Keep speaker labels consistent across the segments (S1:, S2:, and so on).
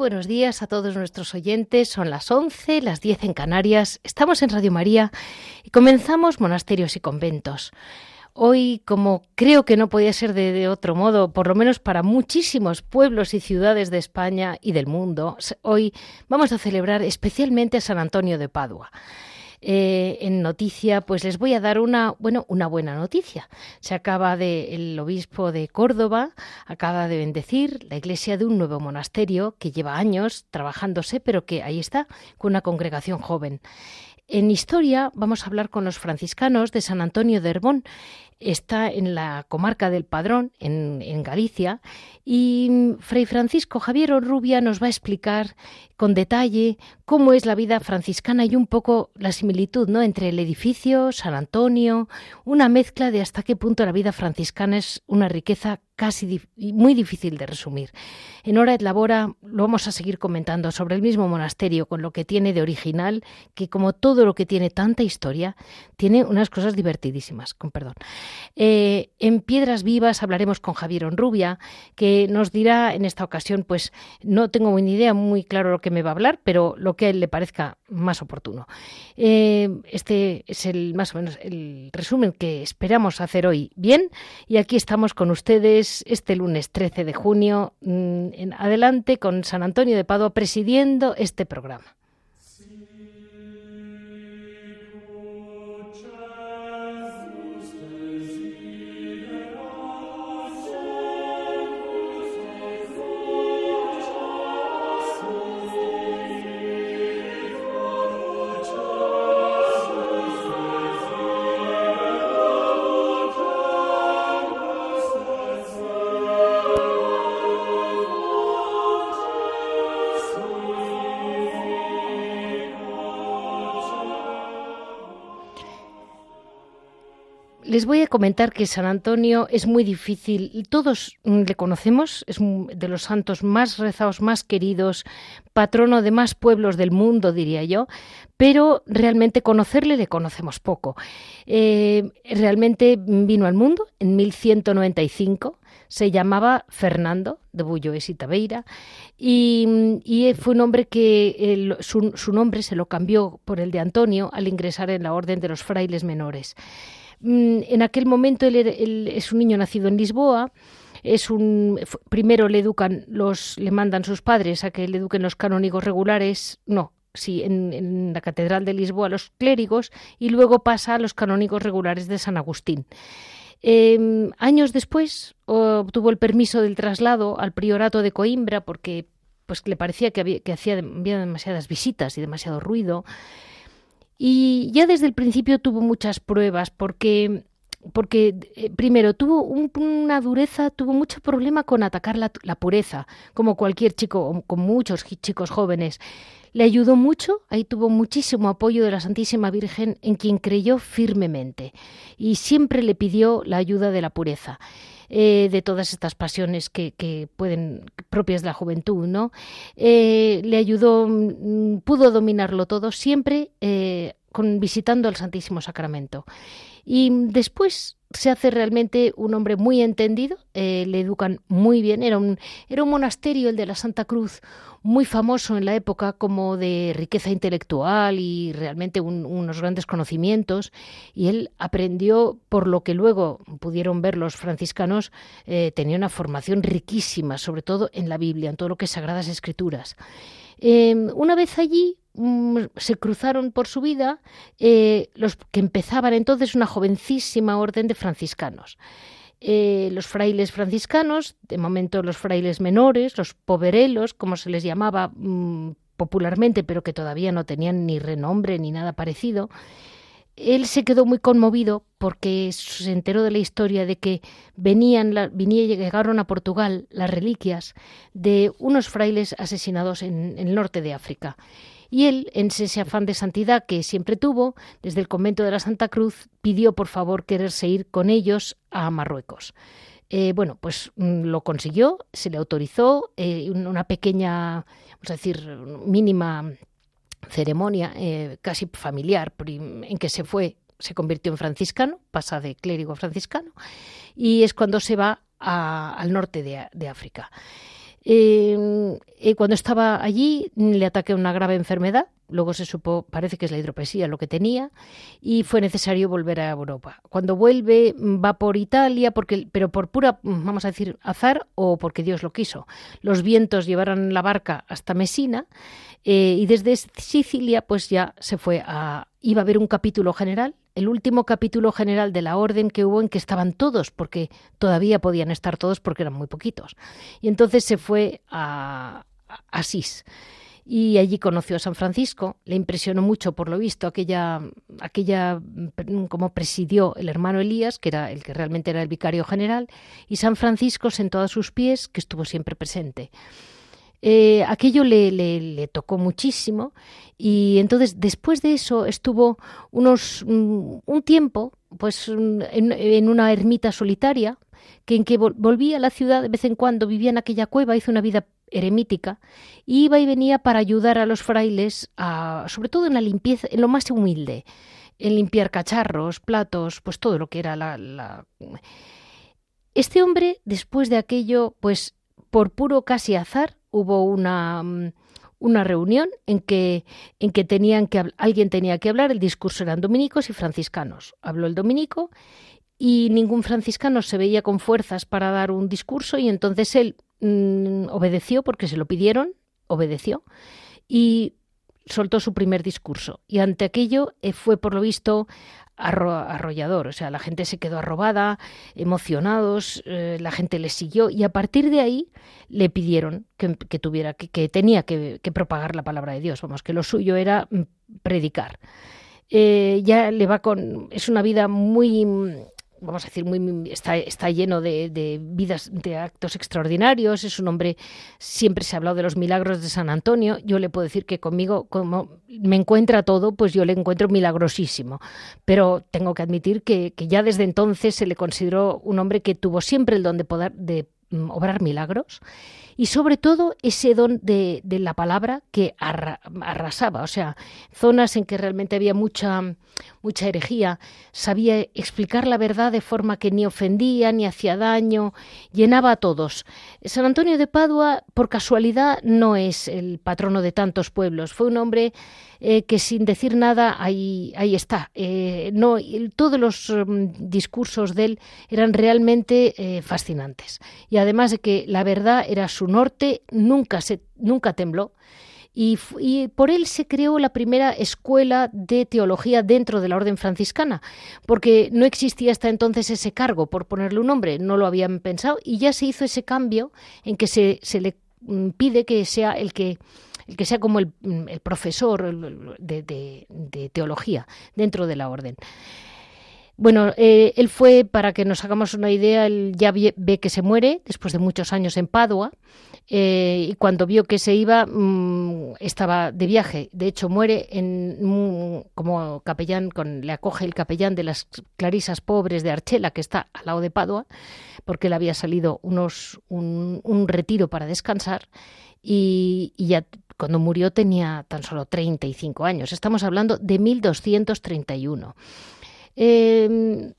S1: Buenos días a todos nuestros oyentes. Son las 11, las 10 en Canarias. Estamos en Radio María y comenzamos Monasterios y Conventos. Hoy, como creo que no podía ser de, otro modo, por lo menos para muchísimos pueblos y ciudades de España y del mundo, hoy vamos a celebrar especialmente a San Antonio de Padua. Eh, en noticia, pues les voy a dar una, bueno, una buena noticia. Se acaba de, el obispo de Córdoba acaba de bendecir la iglesia de un nuevo monasterio que lleva años trabajándose, pero que ahí está, con una congregación joven. En historia vamos a hablar con los franciscanos de San Antonio de Herbón. Está en la comarca del Padrón, en, Galicia, y Fray Francisco Javier Orrubia nos va a explicar con detalle cómo es la vida franciscana y un poco la similitud ¿no? entre el edificio, San Antonio, una mezcla de hasta qué punto la vida franciscana es una riqueza casi muy difícil de resumir. En Hora et Labora lo vamos a seguir comentando sobre el mismo monasterio, con lo que tiene de original, que como todo lo que tiene tanta historia, tiene unas cosas divertidísimas, con perdón. Eh, en Piedras Vivas hablaremos con Javier Onrubia, que nos dirá en esta ocasión, pues no tengo ni idea muy claro lo que me va a hablar, pero lo que a él le parezca más oportuno. Eh, este es el más o menos el resumen que esperamos hacer hoy. Bien, y aquí estamos con ustedes este lunes 13 de junio, mm, en adelante con San Antonio de Padua presidiendo este programa. Les voy a comentar que San Antonio es muy difícil, todos le conocemos, es de los santos más rezados, más queridos, patrono de más pueblos del mundo, diría yo, pero realmente conocerle le conocemos poco. Eh, realmente vino al mundo en 1195, se llamaba Fernando de Bulloes y Tabeira y, fue un hombre que su, su nombre se lo cambió por el de Antonio al ingresar en la orden de los frailes menores. Mm, en aquel momento él, es un niño nacido en Lisboa, es un primero le educan los le mandan sus padres a que le eduquen los canónigos regulares, no, sí, en, la Catedral de Lisboa los clérigos y luego pasa a los canónigos regulares de San Agustín. Em, años después obtuvo el permiso del traslado al priorato de Coimbra porque pues le parecía que, había, que hacía demasiadas visitas y demasiado ruido. Y ya desde el principio tuvo muchas pruebas porque porque eh, primero tuvo una dureza, tuvo mucho problema con atacar la, pureza, como cualquier chico, con muchos chicos jóvenes. Le ayudó mucho, ahí tuvo muchísimo apoyo de la Santísima Virgen en quien creyó firmemente y siempre le pidió la ayuda de la pureza. Eh, de todas estas pasiones que, que, pueden propias de la juventud, ¿no? Eh, le ayudó, mm, pudo dominarlo todo siempre eh, con, visitando el Santísimo Sacramento. Y después se hace realmente un hombre muy entendido, eh, le educan muy bien, era un, era un monasterio, el de la Santa Cruz, muy famoso en la época como de riqueza intelectual y realmente unos grandes conocimientos, y él aprendió, por lo que luego pudieron ver los franciscanos, eh, tenía una formación riquísima, sobre todo en la Biblia, en todo lo que es Sagradas Escrituras. Em, una vez allí, se cruzaron por su vida eh, los que empezaban entonces una jovencísima orden de franciscanos. Eh, los frailes franciscanos, de momento los frailes menores, los poverelos, como se les llamaba mm, popularmente, pero que todavía no tenían ni renombre ni nada parecido, él se quedó muy conmovido porque se enteró de la historia de que venían, y llegaron a Portugal las reliquias de unos frailes asesinados en el norte de África. Y él, en ese afán de santidad que siempre tuvo, desde el convento de la Santa Cruz, pidió por favor quererse ir con ellos a Marruecos. Eh, bueno, pues mm, lo consiguió, se le autorizó eh, una pequeña, vamos a decir, mínima ceremonia eh, casi familiar en que se fue, se convirtió en franciscano, pasa de clérigo a franciscano, y es cuando se va al norte de África. Eh, cuando estaba allí le ataqué una grave enfermedad, luego se supo, parece que es la hidropesía lo que tenía, y fue necesario volver a Europa. Cuando vuelve va por Italia, porque, pero por pura, vamos a decir, azar o porque Dios lo quiso. Los vientos llevaron la barca hasta Mesina eh, y desde Sicilia pues ya se fue a... Iba a haber un capítulo general el último capítulo general de la orden que hubo en que estaban todos, porque todavía podían estar todos porque eran muy poquitos. Y entonces se fue a, Asís y allí conoció a San Francisco. Le impresionó mucho, por lo visto, aquella, aquella como presidió el hermano Elías, que era el que realmente era el vicario general, y San Francisco sentó a sus pies, que estuvo siempre presente. Eh, aquello le, tocó muchísimo y entonces después de eso estuvo unos mm, un tiempo pues mm, en, una ermita solitaria que en que volvía a la ciudad de vez en cuando vivía en aquella cueva hizo una vida eremítica iba y venía para ayudar a los frailes sobre todo en la limpieza en lo más humilde en limpiar cacharros platos pues todo lo que era la, la... este hombre después de aquello pues por puro casi azar hubo una, mm, una reunión en que, en que, tenían que alguien tenía que hablar, el discurso eran dominicos y franciscanos. Habló el dominico y ningún franciscano se veía con fuerzas para dar un discurso y entonces él mm, obedeció porque se lo pidieron, obedeció y soltó su primer discurso. Y ante aquello eh, fue, por lo visto, arrollador. O sea, la gente se quedó arrobada, emocionados, eh, la gente le siguió y a partir de ahí le pidieron que, tuviera, que, tenía que, propagar la palabra de Dios. Vamos, que lo suyo era mm, predicar. Eh, ya le va con. Es una vida muy vamos a decir, muy, está, está lleno de, vidas, de actos extraordinarios. Es un hombre, siempre se ha hablado de los milagros de San Antonio. Yo le puedo decir que conmigo, como me encuentra todo, pues yo le encuentro milagrosísimo. Pero tengo que admitir que, que ya desde entonces se le consideró un hombre que tuvo siempre el don de poder de obrar milagros y sobre todo ese don de, la palabra que arrasaba, o sea, zonas en que realmente había mucha, mucha herejía, sabía explicar la verdad de forma que ni ofendía ni hacía daño, llenaba a todos. San Antonio de Padua, por casualidad, no es el patrono de tantos pueblos, fue un hombre eh, que sin decir nada ahí, ahí está. Eh, no, todos los mm, discursos de él eran realmente eh, fascinantes. Y además de que la verdad era su norte, nunca, se, nunca tembló. Y, y, por él se creó la primera escuela de teología dentro de la orden franciscana, porque no existía hasta entonces ese cargo, por ponerle un nombre, no lo habían pensado, y ya se hizo ese cambio en que se, se le mm, pide que sea el que sea como el, profesor de, teología dentro de la orden. Bueno, eh, él fue, para que nos hagamos una idea, él ya ve, que se muere después de muchos años en Padua eh, y cuando vio que se iba mm, estaba de viaje. De hecho, muere en, mm, como capellán, con, le acoge el capellán de las clarisas pobres de Archela, que está al lado de Padua, porque él había salido unos, un, retiro para descansar y, y ya cuando murió tenía tan solo 35 años. Estamos hablando de 1231. Em,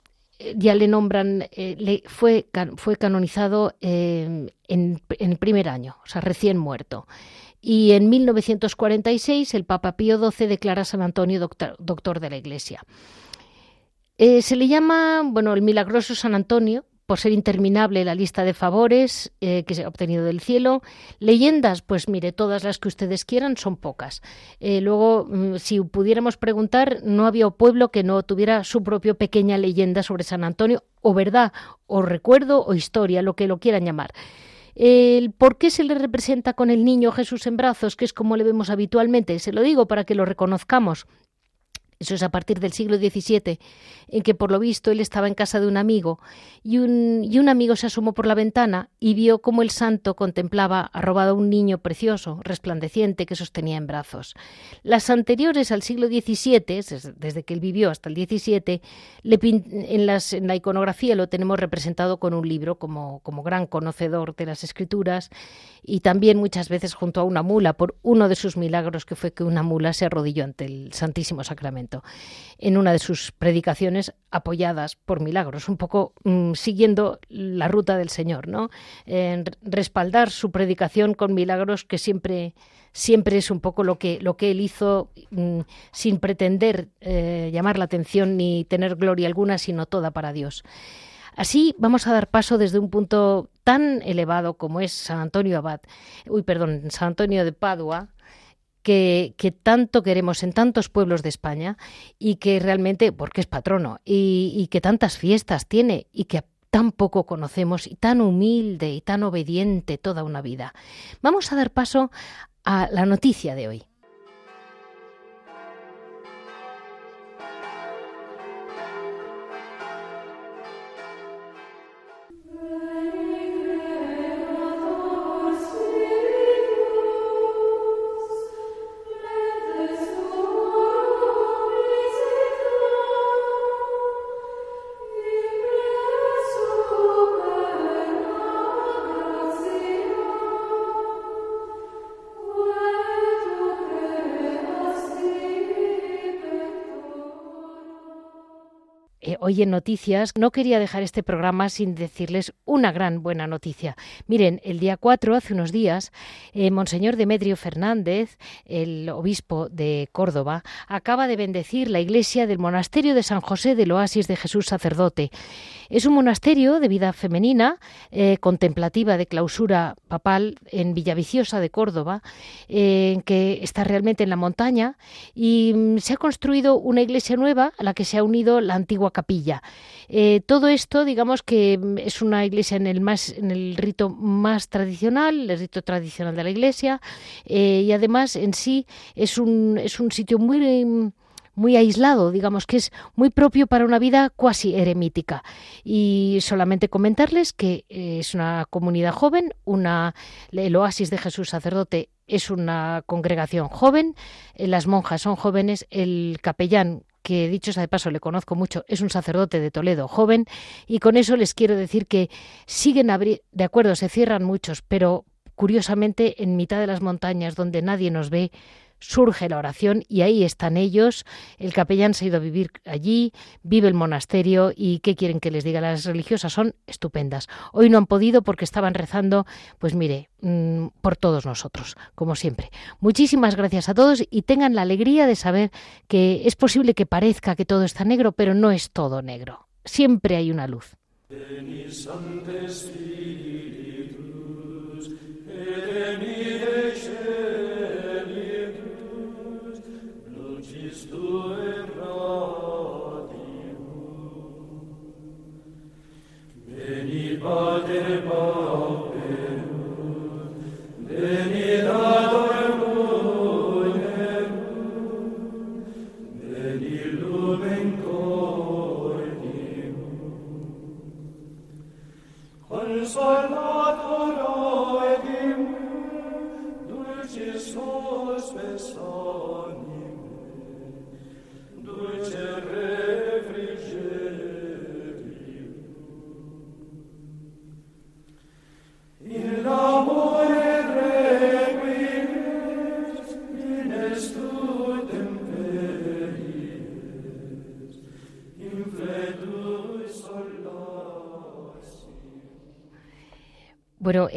S1: ya le nombran, eh, fue, fue canonizado em, en, el primer año, o sea, recién muerto. Y en 1946 el Papa Pío XII declara a San Antonio doctor, doctor de la Iglesia. Eh, se le llama, bueno, el milagroso San Antonio por ser interminable la lista de favores eh, que se ha obtenido del cielo. Leyendas, pues mire, todas las que ustedes quieran son pocas. Eh, luego, mm, si pudiéramos preguntar, no había pueblo que no tuviera su propia pequeña leyenda sobre San Antonio, o verdad, o recuerdo, o historia, lo que lo quieran llamar. El por qué se le representa con el niño Jesús en brazos, que es como le vemos habitualmente, se lo digo para que lo reconozcamos eso es a partir del siglo XVII, en que por lo visto él estaba en casa de un amigo y un, y un amigo se asomó por la ventana y vio cómo el santo contemplaba arrobado a un niño precioso, resplandeciente, que sostenía en brazos. Las anteriores al siglo XVII, desde que él vivió hasta el XVII, le en, en, la iconografía lo tenemos representado con un libro como, como gran conocedor de las escrituras y también muchas veces junto a una mula por uno de sus milagros que fue que una mula se arrodilló ante el Santísimo Sacramento en una de sus predicaciones apoyadas por milagros, un poco mm, siguiendo la ruta del Señor, ¿no? En respaldar su predicación con milagros que siempre siempre es un poco lo que lo que él hizo mm, sin pretender eh, llamar la atención ni tener gloria alguna, sino toda para Dios. Así vamos a dar paso desde un punto tan elevado como es San Antonio Abad, uy, perdón, San Antonio de Padua, que, tanto queremos en tantos pueblos de España y que realmente, porque es patrono, y, que tantas fiestas tiene y que tan poco conocemos y tan humilde y tan obediente toda una vida. Vamos a dar paso a la noticia de hoy. Hoy en Noticias, no quería dejar este programa sin decirles una gran buena noticia. Miren, el día 4, hace unos días, eh, Monseñor Demetrio Fernández, el obispo de Córdoba, acaba de bendecir la iglesia del monasterio de San José del Oasis de Jesús Sacerdote. Es un monasterio de vida femenina, eh, contemplativa de clausura papal en Villaviciosa de Córdoba, eh, que está realmente en la montaña y mm, se ha construido una iglesia nueva a la que se ha unido la antigua capilla. Eh, todo esto, digamos que mm, es una iglesia en el más, en el rito más tradicional, el rito tradicional de la iglesia, y además en sí es un, es un sitio muy mm, muy aislado, digamos que es muy propio para una vida cuasi eremítica. Y solamente comentarles que eh, es una comunidad joven, una, el Oasis de Jesús Sacerdote es una congregación joven, eh, las monjas son jóvenes, el capellán que dicho sea de paso le conozco mucho, es un sacerdote de Toledo joven, y con eso les quiero decir que siguen de acuerdo, se cierran muchos, pero curiosamente en mitad de las montañas donde nadie nos ve, surge la oración y ahí están ellos. El capellán se ha ido a vivir allí, vive el monasterio y ¿qué quieren que les diga? Las religiosas son estupendas. Hoy no han podido porque estaban rezando, pues mire, mm, por todos nosotros, como siempre. Muchísimas gracias a todos y tengan la alegría de saber que es posible que parezca que todo está negro, pero no es todo negro. Siempre hay una luz. Pater Pater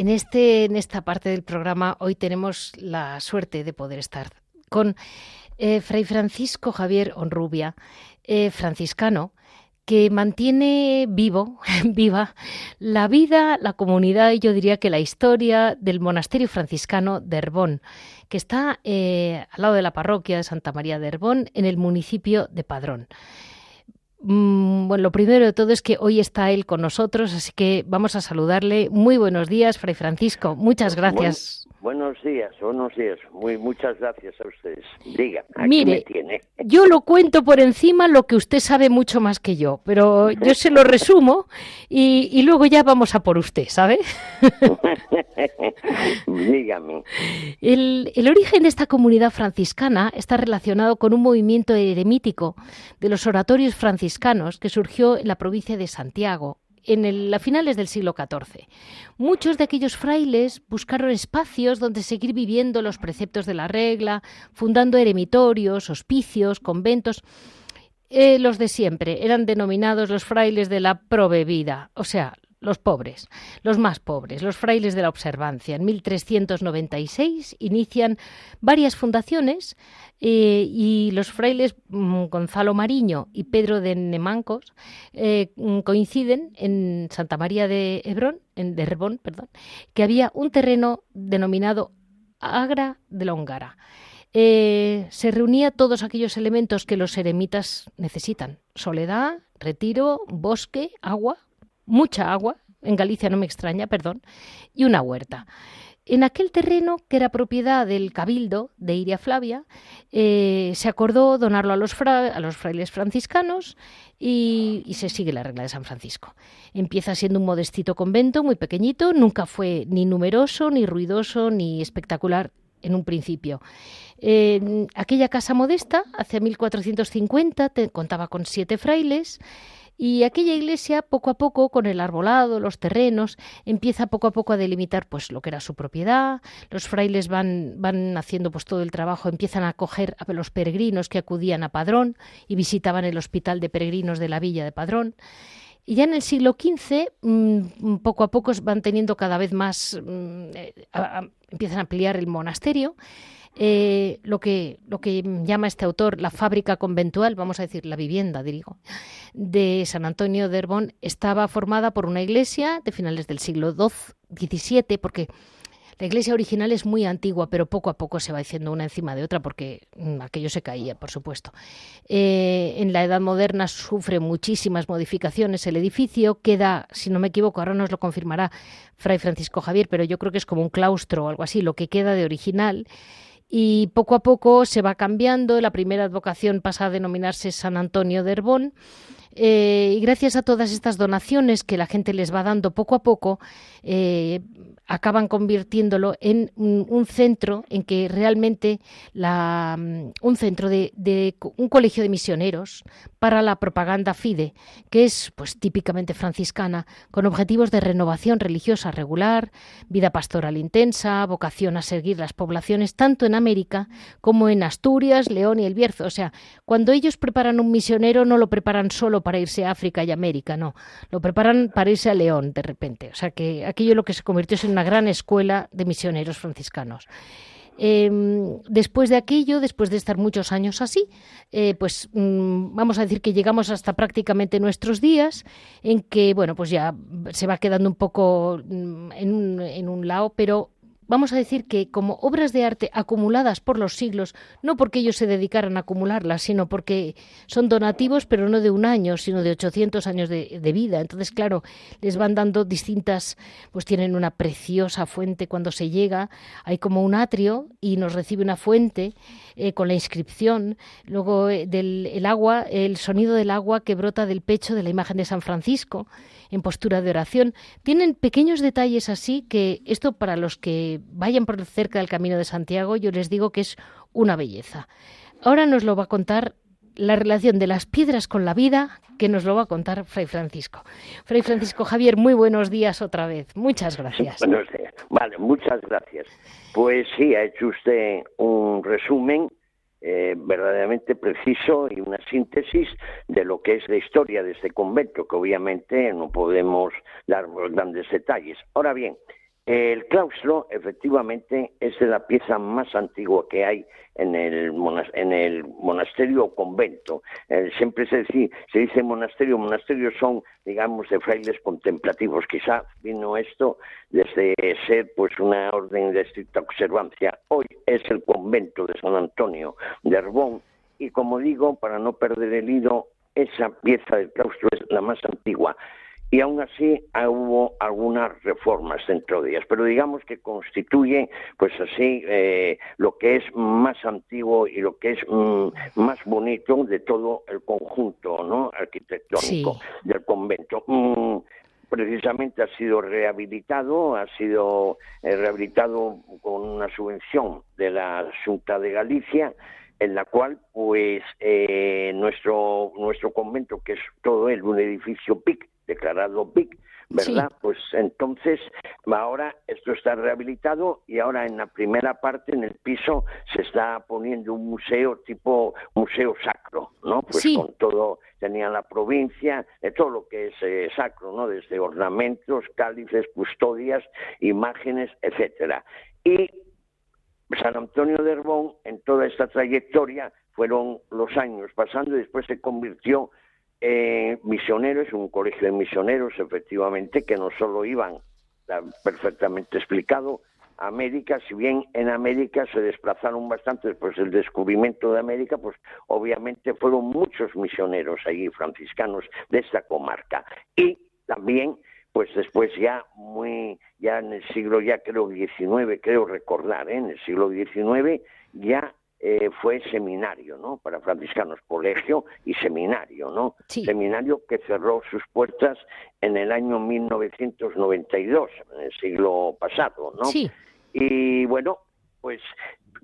S1: en, este, en esta parte del programa hoy tenemos la suerte de poder estar con eh, Fray Francisco Javier Onrubia, eh, franciscano, que mantiene vivo, viva, la vida, la comunidad y yo diría que la historia del monasterio franciscano de Herbón, que está eh, al lado de la parroquia de Santa María de Herbón, en el municipio de Padrón. Mm, bueno, lo primero de todo es que hoy está él con nosotros, así que vamos a saludarle. Muy buenos días, Fray Francisco. Muchas gracias.
S2: Buenos días, buenos días. Muy, muchas gracias a ustedes. Diga,
S1: aquí Mire, me tiene. yo lo cuento por encima lo que usted sabe mucho más que yo, pero yo se lo resumo y, luego ya vamos a por usted, ¿sabe?
S2: Dígame.
S1: El, el, origen de esta comunidad franciscana está relacionado con un movimiento eremítico de los oratorios franciscanos que surgió en la provincia de Santiago en el, finales del siglo XIV. Muchos de aquellos frailes buscaron espacios donde seguir viviendo los preceptos de la regla, fundando eremitorios, hospicios, conventos. Eh, los de siempre eran denominados los frailes de la provevida, o sea, los pobres, los más pobres, los frailes de la observancia. En 1396 inician varias fundaciones eh, y los frailes mm, Gonzalo Mariño y Pedro de Nemancos eh, mm, coinciden en Santa María de Hebrón, en, de Herbón, perdón, que había un terreno denominado Agra de la Hongara. Eh, se reunía todos aquellos elementos que los eremitas necesitan: soledad, retiro, bosque, agua, mucha agua, en Galicia no me extraña, perdón, y una huerta. En aquel terreno, que era propiedad del cabildo de Iria Flavia, eh, se acordó donarlo a los, a los frailes franciscanos y, y, se sigue la regla de San Francisco. Empieza siendo un modestito convento, muy pequeñito, nunca fue ni numeroso, ni ruidoso, ni espectacular en un principio. aquella casa modesta, hacia 1450, contaba con siete frailes y aquella iglesia, poco a poco, con el arbolado, los terrenos, empieza poco a poco a delimitar pues lo que era su propiedad. Los frailes van, van haciendo pues todo el trabajo, empiezan a acoger a los peregrinos que acudían a Padrón y visitaban el hospital de peregrinos de la villa de Padrón. Y ya en el siglo XV, mm, poco a poco van teniendo cada vez más, mm, eh, empiezan a ampliar el monasterio eh, lo, que, llama este autor la fábrica conventual, vamos a decir la vivienda, digo, de San Antonio de Herbón, estaba formada por una iglesia de finales del siglo XVII, porque la iglesia original es muy antigua, pero poco a poco se va haciendo una encima de otra porque mm, aquello se caía, por supuesto. Eh, en la Edad Moderna sufre muchísimas modificaciones el edificio, queda, si no me equivoco, ahora nos lo confirmará Fray Francisco Javier, pero yo creo que es como un claustro o algo así, lo que queda de original y poco a poco se va cambiando. La primera advocación pasa a denominarse San Antonio de Herbón. Eh, y gracias a todas estas donaciones que la gente les va dando poco a poco, eh, acaban convirtiéndolo en un, centro en que realmente la, mm, un centro de, de, un colegio de misioneros para la propaganda FIDE, que es pues típicamente franciscana, con objetivos de renovación religiosa regular, vida pastoral intensa, vocación a seguir las poblaciones tanto en América como en Asturias, León y el Bierzo. O sea, cuando ellos preparan un misionero no lo preparan solo para irse a África y América, no, lo preparan para irse a León de repente. O sea que aquello lo que se convirtió en una gran escuela de misioneros franciscanos. Em, después de aquello, después de estar muchos años así, eh, pues mm, vamos a decir que llegamos hasta prácticamente nuestros días, en que, bueno, pues ya se va quedando un poco mm, en en un lado, pero vamos a decir que como obras de arte acumuladas por los siglos, no porque ellos se dedicaran a acumularlas, sino porque son donativos, pero no de un año, sino de 800 años de, vida. Entonces, claro, les van dando distintas, pues tienen una preciosa fuente cuando se llega, hay como un atrio y nos recibe una fuente eh, con la inscripción, luego eh, del el agua, el sonido del agua que brota del pecho de la imagen de San Francisco en postura de oración. Tienen pequeños detalles así que esto para los que vayan por cerca del Camino de Santiago, yo les digo que es una belleza. Ahora nos lo va a contar la relación de las piedras con la vida, que nos lo va a contar Fray Francisco. Fray Francisco Javier, muy buenos días otra vez. Muchas gracias.
S2: Buenos días. Vale, muchas gracias. Pues sí, ha hecho usted un resumen eh, verdaderamente preciso y una síntesis de lo que es la historia de este convento, que obviamente no podemos dar grandes detalles. Ahora bien, El claustro, efectivamente, es la pieza más antigua que hay en el, en el monasterio o convento. Eh, siempre se dice, se dice monasterio, monasterios son, digamos, de frailes contemplativos. Quizá vino esto desde ser pues una orden de estricta observancia. Hoy es el convento de San Antonio de Arbón y, como digo, para no perder el hilo, esa pieza del claustro es la más antigua y aún así hubo algunas reformas dentro de ellas, pero digamos que constituye, pues así, eh, lo que es más antiguo y lo que es mm, más bonito de todo el conjunto ¿no? arquitectónico del convento. Mm, precisamente ha sido rehabilitado, ha sido eh, rehabilitado con una subvención de la Junta de Galicia, en la cual pues eh, nuestro nuestro convento que es todo él un edificio PIC declarado BIC, ¿verdad? Pues entonces ahora esto está rehabilitado y ahora en la primera parte, en el piso, se está poniendo un museo tipo museo sacro, ¿no? Pues con todo, tenía la provincia, de todo lo que es eh, sacro, ¿no? Desde ornamentos, cálices, custodias, imágenes, etcétera. Y San Antonio de Herbón, en toda esta trayectoria, fueron los años pasando y después se convirtió eh, misioneros, un colegio de misioneros, efectivamente, que no solo iban, perfectamente explicado, a América, si bien en América se desplazaron bastante después del descubrimiento de América, pues obviamente fueron muchos misioneros allí franciscanos de esta comarca. Y también, pues después ya muy, ya en el siglo, ya creo XIX, creo recordar, ¿eh? en el siglo XIX, ya eh, fue seminario, ¿no? Para franciscanos, colegio y seminario, ¿no? Seminario que cerró sus puertas en el año 1992, en el siglo pasado, ¿no?
S1: Sí.
S2: Y bueno, pues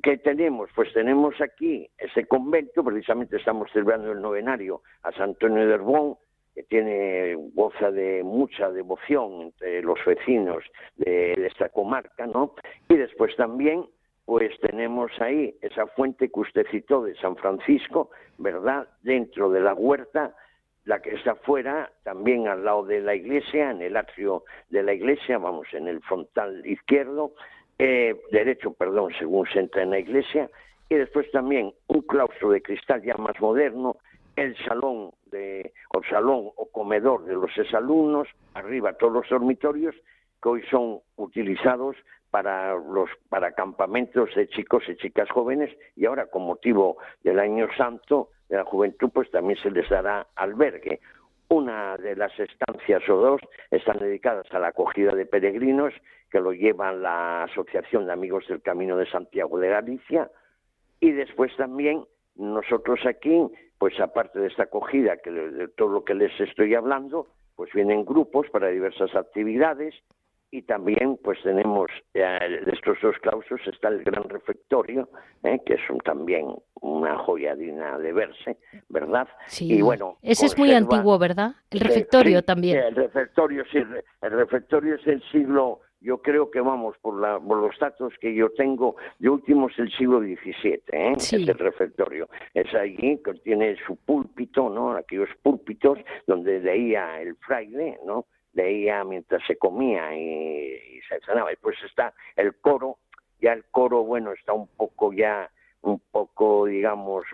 S2: ¿Qué tenemos? Pues tenemos aquí ese convento, precisamente estamos celebrando el novenario a San Antonio de Herbón, que tiene, goza de mucha devoción entre los vecinos de, de esta comarca, ¿no? Y después también pues tenemos ahí esa fuente que usted citó de San Francisco, ¿verdad? Dentro de la huerta, la que está fuera, también al lado de la iglesia, en el atrio de la iglesia, vamos, en el frontal izquierdo, eh, derecho, perdón, según se entra en la iglesia, y después también un claustro de cristal ya más moderno, el salón de, o salón o comedor de los exalumnos, arriba todos los dormitorios, que hoy son utilizados para los para campamentos de chicos y chicas jóvenes y ahora con motivo del año santo de la juventud pues también se les dará albergue. Una de las estancias o dos están dedicadas a la acogida de peregrinos que lo llevan la Asociación de Amigos del Camino de Santiago de Galicia y después también nosotros aquí pues aparte de esta acogida que de todo lo que les estoy hablando pues vienen grupos para diversas actividades y también pues tenemos eh, de estos dos claustros está el gran refectorio eh, que es también una joya digna de verse verdad
S1: sí. y bueno ese es muy antiguo verdad el refectorio también.
S2: el refectorio sí el refectorio es el siglo yo creo que vamos por, la, por los datos que yo tengo de último es el siglo XVII ¿eh? es el refectorio. Es allí que tiene su púlpito no aquellos púlpitos donde leía el fraile no leía mientras se comía y, se cenaba. Después está el coro, ya el coro, bueno, está un poco ya, un poco, digamos,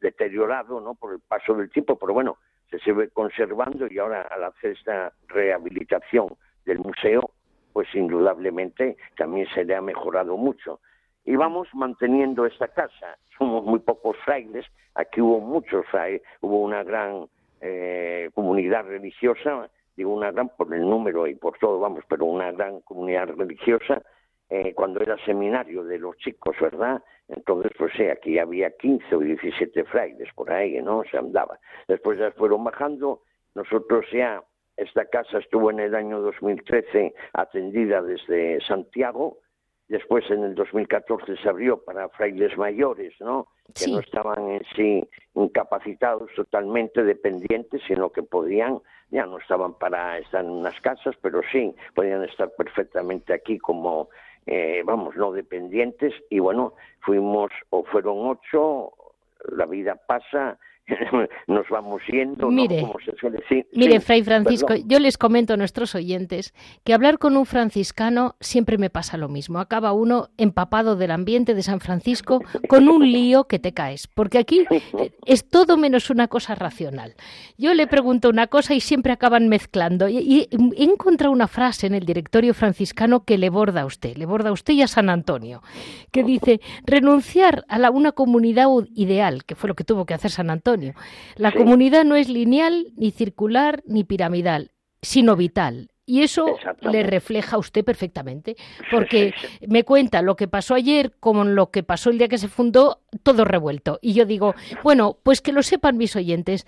S2: deteriorado, ¿no? Por el paso del tiempo, pero bueno, se sigue conservando y ahora al hacer esta rehabilitación del museo, pues indudablemente también se le ha mejorado mucho. Y vamos manteniendo esta casa. Somos muy pocos frailes, aquí hubo muchos frailes, hubo una gran eh, comunidad religiosa una gran por el número y por todo, vamos, pero una gran comunidad religiosa eh, cuando era seminario de los chicos, ¿verdad? Entonces, pues sí, aquí había 15 o 17 frailes por ahí, ¿no? Se andaba. Después ya fueron bajando, nosotros ya, esta casa estuvo en el año 2013 atendida desde Santiago, Después, en el 2014, se abrió para frailes mayores, ¿no? Que no estaban en sí incapacitados, totalmente dependientes, sino que podían, ya no estaban para estar en unas casas, pero sí, podían estar perfectamente aquí como, eh, vamos, no dependientes. Y bueno, fuimos, o fueron ocho, la vida pasa, nos vamos yendo.
S1: Mire, mire Fray Francisco, yo les comento a nuestros oyentes que hablar con un franciscano siempre me pasa lo mismo. Acaba uno empapado del ambiente de San Francisco con un lío que te caes, porque aquí es todo menos una cosa racional. Yo le pregunto una cosa y siempre acaban mezclando. Y, he encontrado una frase en el directorio franciscano que le borda a usted, le borda a usted y a San Antonio, que dice, renunciar a la, una comunidad ideal, que fue lo que tuvo que hacer San Antonio. La comunidad no es lineal, ni circular, ni piramidal, sino vital. Y eso le refleja a usted perfectamente, porque me cuenta lo que pasó ayer con lo que pasó el día que se fundó, todo revuelto. Y yo digo, bueno, pues que lo sepan mis oyentes,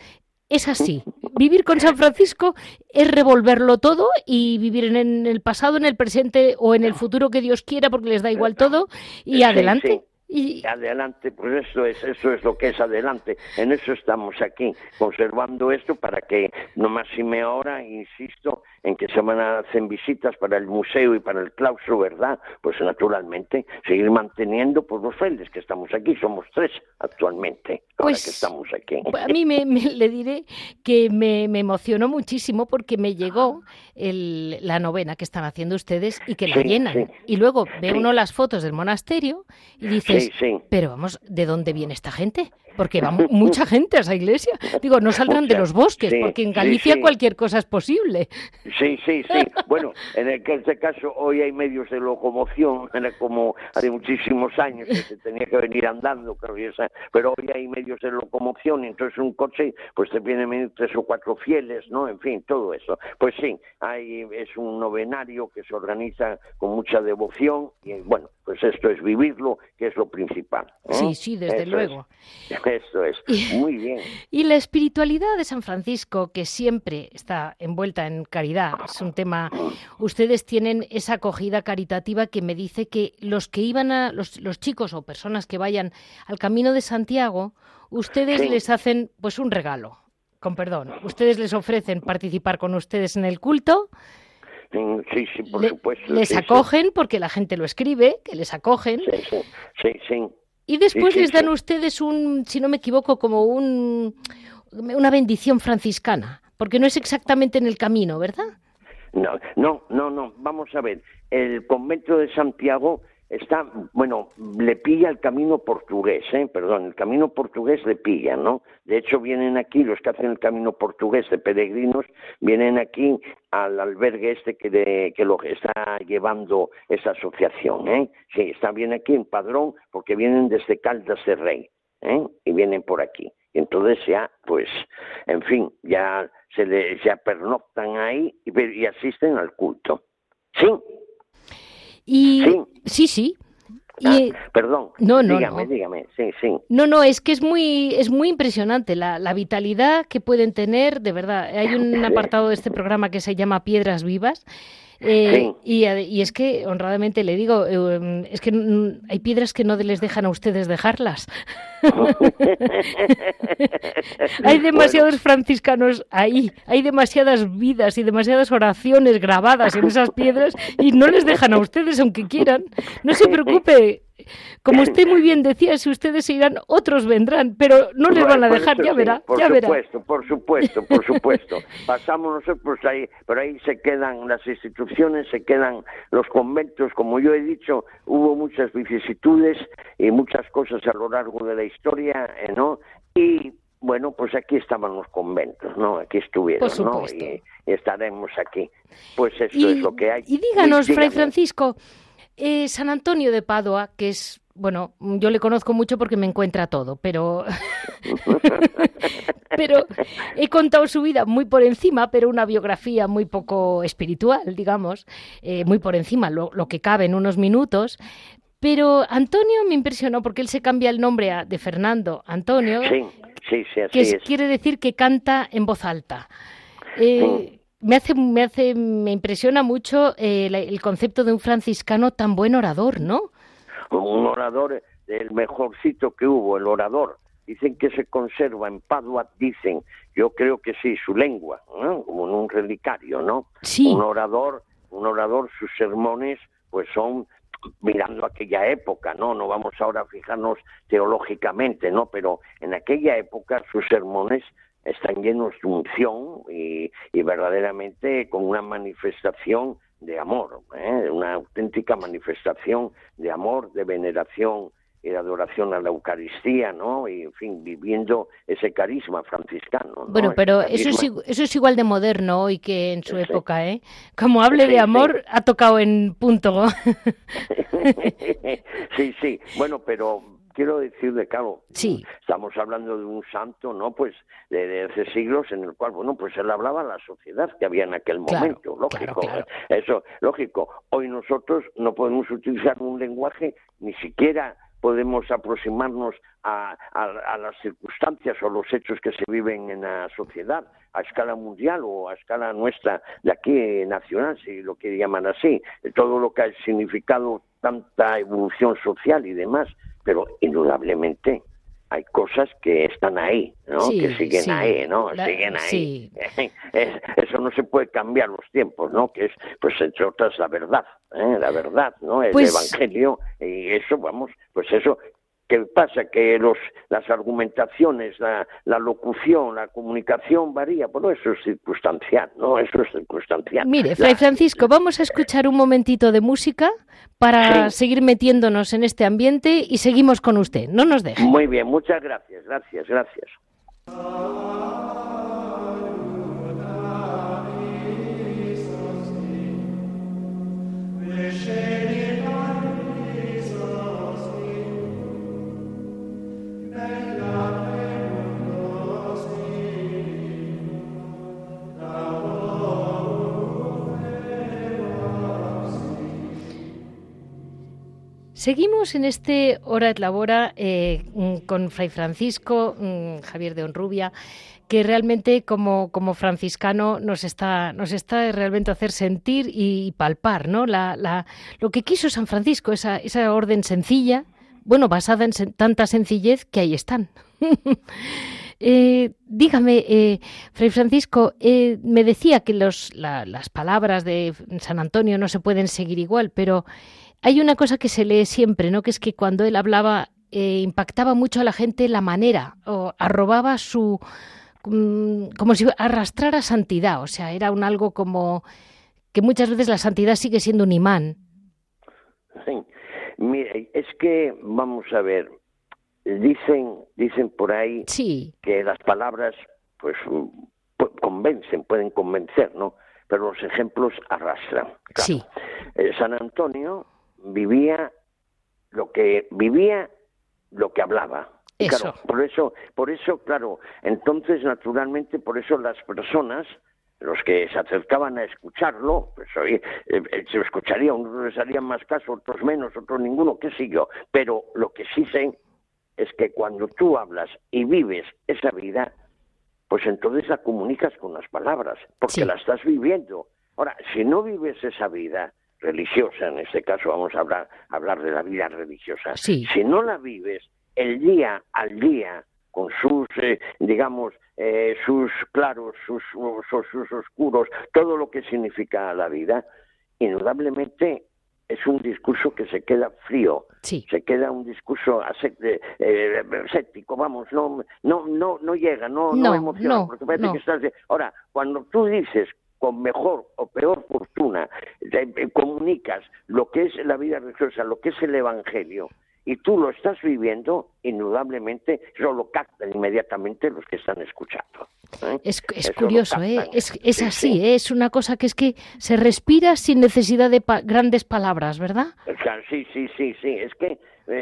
S1: es así. Vivir con San Francisco es revolverlo todo y vivir en el pasado, en el presente o en el futuro que Dios quiera, porque les da igual todo, y adelante.
S2: Y... Adelante, pues eso es, eso es lo que es adelante. En eso estamos aquí, conservando esto para que, no más y me ahora, insisto, en que se van a hacer visitas para el museo y para el claustro, ¿verdad? Pues naturalmente seguir manteniendo pues los frailes que estamos aquí, somos tres actualmente, ahora pues, que estamos aquí.
S1: A mí me, le diré que me, emocionó muchísimo porque me llegó el, la novena que están haciendo ustedes y que la llenan. Y luego ve uno las fotos del monasterio y dices, pero vamos, ¿de dónde viene esta gente? Porque va mucha gente a esa iglesia. Digo, no saldrán de los bosques, porque en Galicia cualquier cosa es posible.
S2: Sí, sí, sí. Bueno, en este caso hoy hay medios de locomoción, como hace muchísimos años que se tenía que venir andando, pero hoy hay medios de locomoción, entonces un coche, pues te vienen tres o cuatro fieles, ¿no? En fin, todo eso. Pues sí, hay, es un novenario que se organiza con mucha devoción y bueno, pues esto es vivirlo, que es lo principal.
S1: Sí, sí, desde luego.
S2: Eso es, muy bien.
S1: Y la espiritualidad de San Francisco, que siempre está envuelta en caridad, es un tema. Ustedes tienen esa acogida caritativa que me dice que los que iban a, los, los chicos o personas que vayan al camino de Santiago, ustedes les hacen pues un regalo, con perdón. Ustedes les ofrecen participar con ustedes en el culto
S2: Sí, sí, por supuesto.
S1: Les acogen porque la gente lo escribe, que les acogen.
S2: Sí, sí,
S1: Y después les dan ustedes un, si no me equivoco, como un, una bendición franciscana, porque no es exactamente en el camino, ¿verdad?
S2: No, no, no, no. Vamos a ver. El convento de Santiago está, bueno, le pilla el camino portugués, ¿eh? perdón, el camino portugués le pilla, ¿no? De hecho, vienen aquí, los que hacen el camino portugués de peregrinos, vienen aquí al albergue este que, que lo está llevando esa asociación, ¿eh? Sí, están bien aquí en Padrón porque vienen desde Caldas de Rey, ¿eh? Y vienen por aquí. Y entonces ya, pues, en fin, ya se, le, se pernoctan ahí y, y asisten al culto. ¿Sí?
S1: Y sí, sí.
S2: Ah, perdón, no, no, dígame, dígame, sí, sí.
S1: No, no, es que es muy, es muy impresionante la, la vitalidad que pueden tener, de verdad. Hay un apartado de este programa que se llama Piedras Vivas, eh, y, y, es que, honradamente le digo, eh, es que hay piedras que no les dejan a ustedes dejarlas. hay demasiados franciscanos ahí, hay demasiadas vidas y demasiadas oraciones grabadas en esas piedras y no les dejan a ustedes aunque quieran. No se preocupe, como usted muy bien decía, si ustedes se irán, otros vendrán, pero no les van a dejar, ya verá,
S2: por
S1: ya
S2: supuesto, Por supuesto, por supuesto, Pasamos nosotros ahí, pero ahí se quedan las instituciones, se quedan los conventos, como yo he dicho, hubo muchas vicisitudes y muchas cosas a lo largo de la historia, eh, ¿no? Y bueno, pues aquí estaban los conventos, ¿no? Aquí estuvieron, ¿no? Y, estaremos aquí. Pues eso es lo que hay.
S1: Y díganos, Fray Francisco, eh, San Antonio de Padua, que es, bueno, yo le conozco mucho porque me encuentra todo, pero, pero he contado su vida muy por encima, pero una biografía muy poco espiritual, digamos, eh, muy por encima, lo, que cabe en unos minutos. Pero Antonio me impresionó porque él se cambia el nombre de Fernando Antonio,
S2: sí, sí, sí,
S1: que quiere decir que canta en voz alta. Eh, me hace, me hace, me impresiona mucho eh, el concepto de un franciscano tan buen orador, ¿no?
S2: Un orador, el mejorcito que hubo, el orador. Dicen que se conserva en Padua, dicen, yo creo que sí, su lengua, como en un relicario, ¿no?
S1: Sí.
S2: Un orador, un orador, sus sermones, pues son mirando aquella época, ¿no? No vamos ahora a fijarnos teológicamente, ¿no? Pero en aquella época sus sermones están llenos de unción y, verdaderamente con una manifestación de amor, ¿eh? una auténtica manifestación de amor, de veneración y de adoración a la Eucaristía, ¿no? Y, en fin, viviendo ese carisma franciscano.
S1: Bueno, pero eso, es, eso es igual de moderno hoy que en su época, ¿eh? Como hable de amor, ha tocado en punto.
S2: sí, sí. Bueno, pero quiero decir de cabo,
S1: sí.
S2: estamos hablando de un santo, ¿no? Pues de, hace siglos en el cual, bueno, pues él hablaba a la sociedad que había en aquel momento, lógico. Eso, lógico. Hoy nosotros no podemos utilizar un lenguaje, ni siquiera podemos aproximarnos a, las circunstancias o los hechos que se viven en la sociedad a escala mundial o a escala nuestra de aquí nacional, si lo quiere llamar así, todo lo que ha significado tanta evolución social y demás pero indudablemente hay cosas que están ahí, ¿no? que siguen ahí, ¿no? siguen ahí. Eso no se puede cambiar los tiempos, ¿no? Que es, pues entre otras, la verdad, ¿eh? la verdad, ¿no? El
S1: pues
S2: Evangelio y eso, vamos, pues eso ¿Qué pasa? Que los, las argumentaciones, la, locución, la comunicación varía. Bueno, eso es circunstancial, ¿no? Eso es circunstancial.
S1: Mire, Fray Francisco, vamos a escuchar un momentito de música para seguir metiéndonos en este ambiente y seguimos con usted. No nos deje.
S2: Muy bien, muchas gracias, gracias, gracias.
S1: Seguimos en este Hora et Labora eh, mm, con Fray Francisco mm, Javier de Honrubia, que realmente como, como franciscano nos está, nos está realmente hacer sentir y palpar ¿no? la, la, lo que quiso San Francisco, esa, esa orden sencilla, bueno, basada en tanta sencillez que ahí están. Eh, dígame, eh, Fray Francisco, me decía que los, las palabras de San Antonio no se pueden seguir igual, pero hay una cosa que se lee siempre, ¿no? Que es que cuando él hablaba eh, impactaba mucho a la gente la manera, o arrobaba su mm, como si arrastrara santidad, o sea, era un algo como que muchas veces la santidad sigue siendo un imán.
S2: Sí. Mire, es que vamos a ver, dicen dicen por ahí que las palabras pues convencen, pueden convencer, ¿no? Pero los ejemplos arrastran.
S1: Sí.
S2: Eh, San Antonio vivía lo que vivía lo que hablaba.
S1: Eso.
S2: por eso, por eso, claro, entonces naturalmente por eso las personas los que se acercaban a escucharlo, pues oye, eh, eh, se escucharía, unos les harían más caso, otros menos, otros ninguno, qué sé yo. Pero lo que sí sé es que cuando tú hablas y vives esa vida, pues entonces la comunicas con las palabras, porque la estás viviendo. Ahora, si no vives esa vida, religiosa, en este caso vamos a hablar, hablar de la vida religiosa,
S1: si
S2: no la vives el día al día, con sus, eh, digamos, eh, sus claros, sus, sus, oscuros, todo lo que significa la vida, indudablemente es un discurso que se queda frío, se queda un discurso eh, aséptico, vamos, no, no, no, no llega, no, no, emociona, porque parece que estás Ahora, cuando tú dices con mejor o peor fortuna eh, comunicas lo que es la vida religiosa, lo que es el Evangelio, y tú lo estás viviendo, indudablemente eso lo captan inmediatamente los que están escuchando.
S1: ¿eh? Es, curioso, ¿eh? es, así, ¿eh? es una cosa que es que se respira sin necesidad de grandes palabras, ¿verdad?
S2: Sí, sí, sí, sí, es que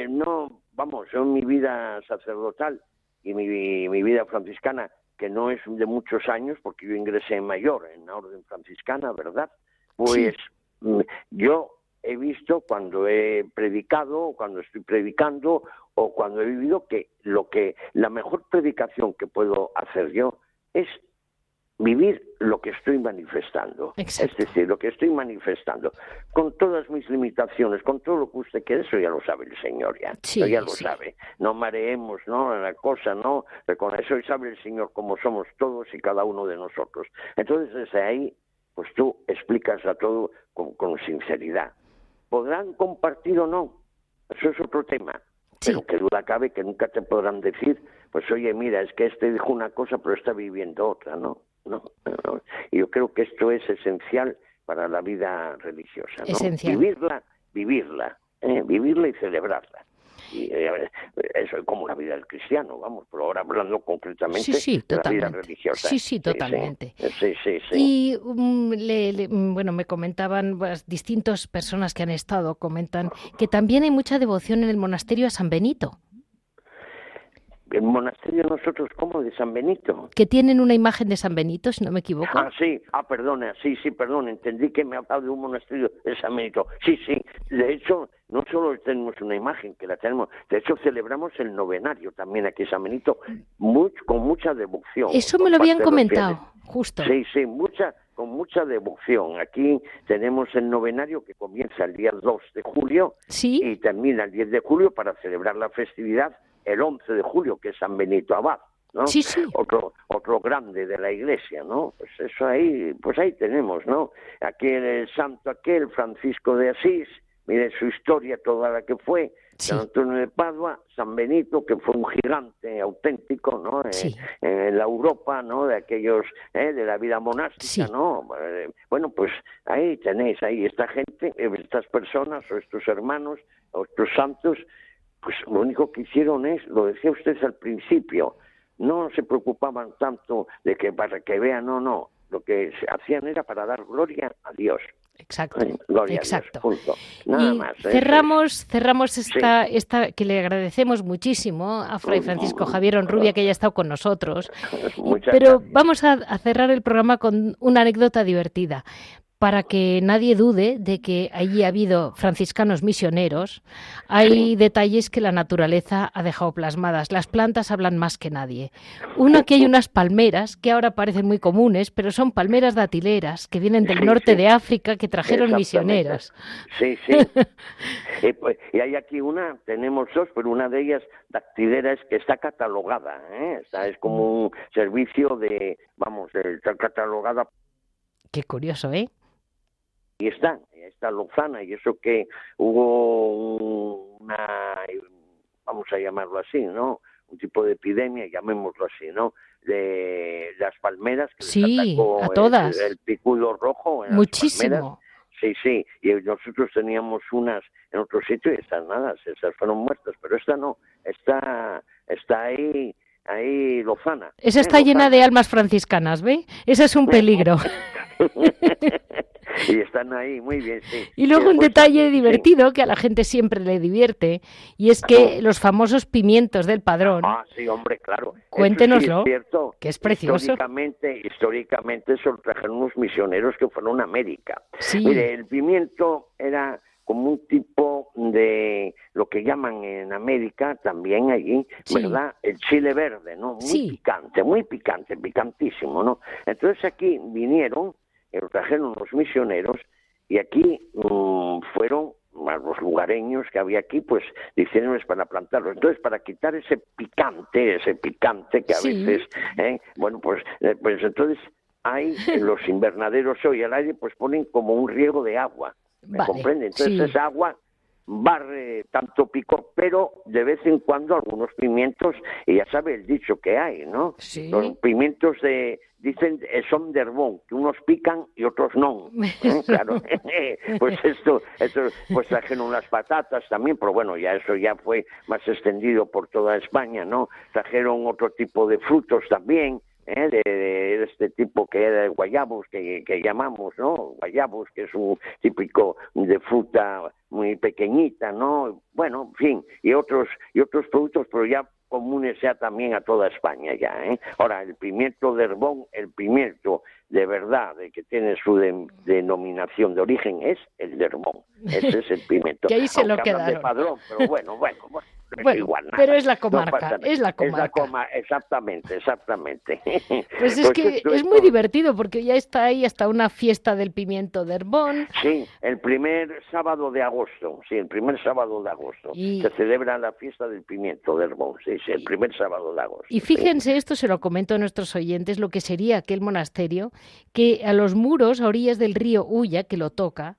S2: no, vamos, yo en mi vida sacerdotal y mi, mi vida franciscana que no es de muchos años, porque yo ingresé mayor en la orden franciscana, ¿verdad? Pues mm, yo he visto cuando he predicado, cuando estoy predicando, o cuando he vivido que lo que la mejor predicación que puedo hacer yo es vivir lo que estoy manifestando. Es decir, lo que estoy manifestando, con todas mis limitaciones, con todo lo que usted quiere, eso ya lo sabe el Señor, ya, ya lo sabe. No mareemos, ¿no? La cosa, ¿no? Pero con eso sabe el Señor cómo somos todos y cada uno de nosotros. Entonces, desde ahí, pues tú explicas a todo con, sinceridad. podrán compartir o no, eso es otro tema. Pero que duda cabe que nunca te podrán decir, pues oye, mira, es que este dijo una cosa, pero está viviendo otra, ¿no? No, Y yo creo que esto es esencial para la vida religiosa, ¿no? Vivirla, vivirla, ¿eh? vivirla y celebrarla. Eh, eso es como la vida del cristiano, vamos, pero ahora hablando concretamente de la vida religiosa.
S1: Sí, sí, totalmente. Sí, sí, sí. y um, le, mm, bueno, me comentaban pues, distintas personas que han estado, comentan que también hay mucha devoción en el monasterio a San Benito
S2: el monasterio nosotros como de San Benito.
S1: Que tienen una imagen de San Benito, si no me equivoco.
S2: Ah, sí, ah, perdona, sí, sí, perdón, entendí que me ha hablado de un monasterio de San Benito. Sí, sí, de hecho, no solo tenemos una imagen, que la tenemos, de hecho celebramos el novenario también aquí en San Benito, con mucha devoción.
S1: Eso me lo habían comentado, justo.
S2: Sí, sí, mucha, con mucha devoción. Aquí tenemos el novenario que comienza el día 2 de julio y termina el 10 de julio para celebrar la festividad el 11 de julio, que es San Benito Abad. ¿no?
S1: Sí, sí.
S2: Otro, otro grande de la iglesia, ¿no? Pues eso ahí, pues ahí tenemos, ¿no? Aquí el santo aquel, Francisco de Asís, mire su historia, toda la que fue, San Antonio de Padua, San Benito, que fue un gigante auténtico, ¿no? Eh, en la Europa, ¿no? De aquellos, eh, de la vida monástica, ¿no? Eh, bueno, pues ahí tenéis, ahí esta gente, estas personas, o estos hermanos, o estos santos, pues lo único que hicieron es, lo decía usted al principio, no se preocupaban tanto de que para que vean, no, no, lo que hacían era para dar gloria a Dios.
S1: Exacto, exacto. Nada más. ¿eh? Cerramos, cerramos esta, esta que le agradecemos muchísimo a Fray Francisco Javier Onrubia que haya estado con nosotros. Pero vamos a, cerrar el programa con una anécdota divertida para que nadie dude de que allí ha habido franciscanos misioneros, hay detalles que la naturaleza ha dejado plasmadas. Las plantas hablan más que nadie. Uno que hay unas palmeras que ahora parecen muy comunes, pero son palmeras datileras que vienen del norte de África que trajeron misioneros.
S2: Sí, sí. Pues, y, hay aquí una, tenemos dos, pero una de ellas dactilera es que está catalogada, ¿eh? es como un servicio de, vamos, está catalogada.
S1: Qué curioso, ¿eh?
S2: Y están, está Lozana, y eso que hubo una, vamos a llamarlo así, ¿no? Un tipo de epidemia, llamémoslo así, ¿no? De las palmeras que
S1: sí, a todas.
S2: El, picudo rojo. En
S1: Muchísimo.
S2: Sí, sí, y nosotros teníamos unas en otro sitio y estas nada, esas fueron muertas, pero esta no, está, está ahí, ahí Lozana.
S1: Esa está llena de almas franciscanas, ¿ve? Ese es un peligro.
S2: y están ahí, muy bien, sí.
S1: Y luego un detalle divertido que a la gente siempre le divierte, y es que los famosos pimientos del padrón.
S2: Ah, sí, hombre, claro.
S1: Cuéntenoslo, que es precioso.
S2: Históricamente, históricamente se lo trajeron unos misioneros que fueron a América. Mire, el pimiento era como un tipo de lo que llaman en América también allí, ¿verdad? El chile verde, ¿no? Muy picante, muy picante, picantísimo, ¿no? Entonces aquí vinieron lo trajeron los misioneros y aquí mm, fueron los lugareños que había aquí, pues dijeron para plantarlos. Entonces, para quitar ese picante, ese picante que a veces, ¿eh? bueno, pues, eh, pues entonces hay en los invernaderos hoy al aire, pues ponen como un riego de agua, ¿me comprenden? Entonces esa agua barre tanto pico, pero de vez en cuando algunos pimientos, y ya sabe el dicho que hay, ¿no? Los pimientos de, dicen eh, son de herbón, que unos pican y otros no. ¿eh? Claro, pues esto, esto, pues trajeron unas patatas también, pero bueno, ya eso ya fue más extendido por toda España, ¿no? Trajeron otro tipo de frutos también, ¿eh? de, este tipo que era el guayabos que, que llamamos, ¿no? Guayabos, que es un típico de fruta muy pequeñita, ¿no? Bueno, en fin, y otros y otros productos, pero ya comunes ya también a toda España ya, ¿eh? Ahora, el pimiento de Herbón, el pimiento de verdad, de que tiene su denominación de origen, es el de Herbón. Ese es el pimiento.
S1: que ahí se lo quedaron.
S2: De padrón, pero bueno, bueno,
S1: Pero es la comarca, es la comarca.
S2: exactamente, exactamente.
S1: Pues es pues que es muy divertido porque ya está ahí hasta una fiesta del pimiento de Herbón.
S2: Sí, el primer sábado de agosto, sí, el primer sábado de agosto. Se celebra la fiesta del pimiento de Herbón, sí, sí, el primer sábado de agosto.
S1: Y fíjense, esto se lo comento a nuestros oyentes, lo que sería aquel monasterio que a los muros, a orillas del río Ulla, que lo toca,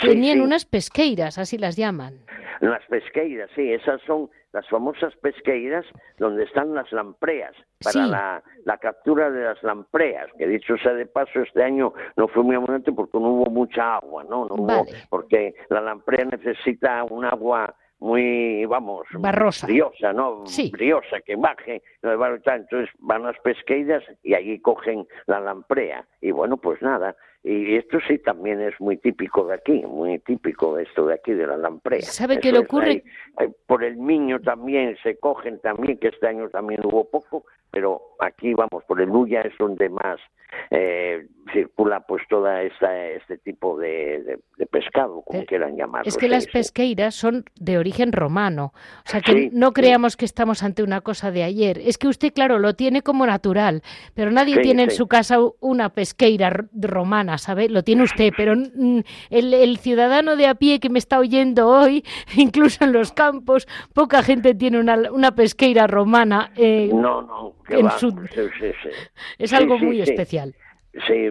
S1: tenían unas pesqueiras, así las llaman.
S2: Las pesqueiras, sí, esas son las famosas pesqueiras donde están las lampreas, para la, captura de las lampreas, que dicho sea de paso, este año no fue muy abundante porque no hubo mucha agua, ¿no? no porque la lamprea necesita un agua muy, vamos,
S1: Barrosa.
S2: briosa, ¿no? Briosa, que baje. Entonces van las pesqueiras y allí cogen la lamprea. Y bueno, pues nada, y esto sí también es muy típico de aquí, muy típico esto de aquí, de la lamprea.
S1: ¿Sabe qué le ocurre?
S2: por el Miño también se cogen también, que este año también hubo poco, pero aquí vamos, por el Luya es donde más eh, circula pues toda esta, este tipo de, pescado, como eh, quieran llamarlo.
S1: Es que las pesqueiras son de origen romano, o sea que no creamos que estamos ante una cosa de ayer. Es que usted, claro, lo tiene como natural, pero nadie tiene en su casa una pesqueira romana, ¿sabe? Lo tiene usted, pero el, ciudadano de a pie que me está oyendo hoy, incluso en los campos, poca gente tiene una, una pesqueira romana.
S2: Eh, no, no,
S1: es algo muy especial.
S2: Sí,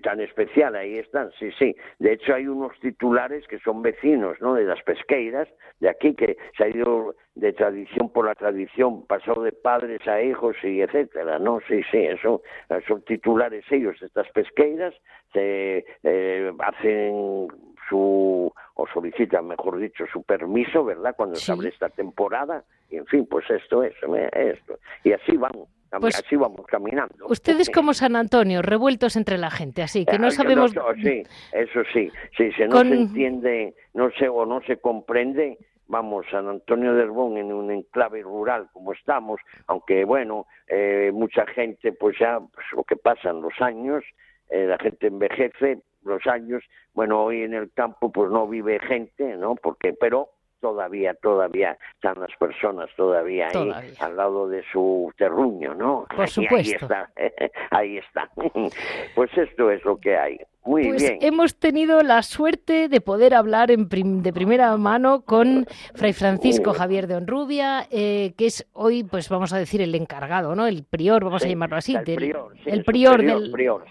S2: tan especial, ahí están, sí, sí. De hecho, hay unos titulares que son vecinos, ¿no?, de las pesqueiras, de aquí, que se ha ido de tradición por la tradición, pasado de padres a hijos y etcétera, ¿no? Sí, sí, eso, son titulares ellos, estas pesqueiras, se eh, hacen su, o solicitan, mejor dicho, su permiso, ¿verdad?, cuando se abre esta temporada, y en fin, pues esto es, esto. Y así vamos. Pues así vamos caminando.
S1: Ustedes como San Antonio, revueltos entre la gente, así que no sabemos.
S2: sí, eso sí, sí, si no se entiende, no se o no se comprende, vamos, San Antonio de Herbón en un enclave rural como estamos, aunque bueno, eh, mucha gente, pues ya, pues, lo que pasan los años, eh, la gente envejece, los años, bueno, hoy en el campo pues no vive gente, ¿no? Porque, pero todavía, todavía están las personas todavía ahí al lado de su terruño, ¿no?
S1: Por supuesto.
S2: Ahí está, ahí está. Pues esto es lo que hay. Muy
S1: pues
S2: bien.
S1: hemos tenido la suerte de poder hablar en de primera mano con Fray Francisco Javier de Honrubia, eh, que es hoy, pues vamos a decir, el encargado, ¿no? El prior, vamos a llamarlo así.
S2: El prior,
S1: el prior,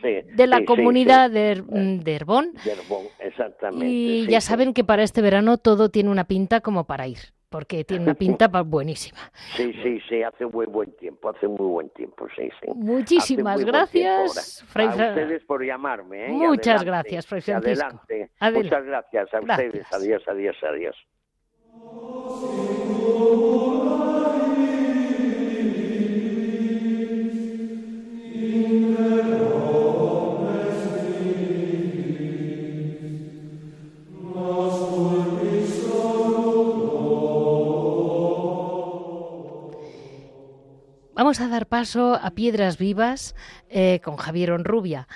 S1: de la comunidad de,
S2: de,
S1: Herbón.
S2: De Herbón, exactamente.
S1: Y ya saben que para este verano todo tiene una pinta como para ir porque tiene una pinta buenísima.
S2: Sí, sí, sí, hace muy buen tiempo, hace muy buen tiempo, sí, sí.
S1: Muchísimas gracias,
S2: Fray A ustedes por llamarme. ¿eh?
S1: Muchas gracias, Fray Francisco.
S2: Adelante. Muchas gracias a ustedes. Adiós, adiós, adiós.
S1: Vamos a dar paso a Piedras Vivas eh, con Javier Onrubia.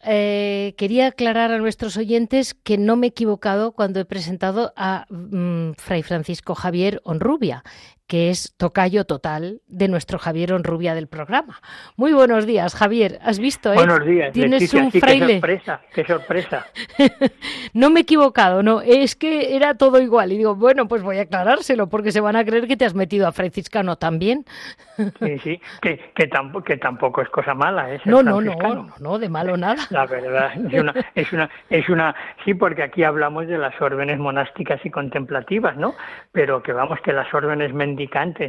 S1: Eh, quería aclarar a nuestros oyentes que no me he equivocado cuando he presentado a mm, Fray Francisco Javier Onrubia, que es tocayo total de nuestro Javier Onrubia del programa. Muy buenos días, Javier. ¿Has visto?
S3: Eh? Buenos días.
S1: Tienes un fraile.
S3: Qué sorpresa, qué sorpresa.
S1: no me he equivocado, no. Es que era todo igual. Y digo, bueno, pues voy a aclarárselo porque se van a creer que te has metido a franciscano también.
S3: sí, sí, que, que, tampoco, que tampoco es cosa mala. ¿eh?
S1: No, no, no, no, de malo nada.
S3: La verdad, es una, es una, es una, sí, porque aquí hablamos de las órdenes monásticas y contemplativas, ¿no? Pero que vamos, que las órdenes mendicantes,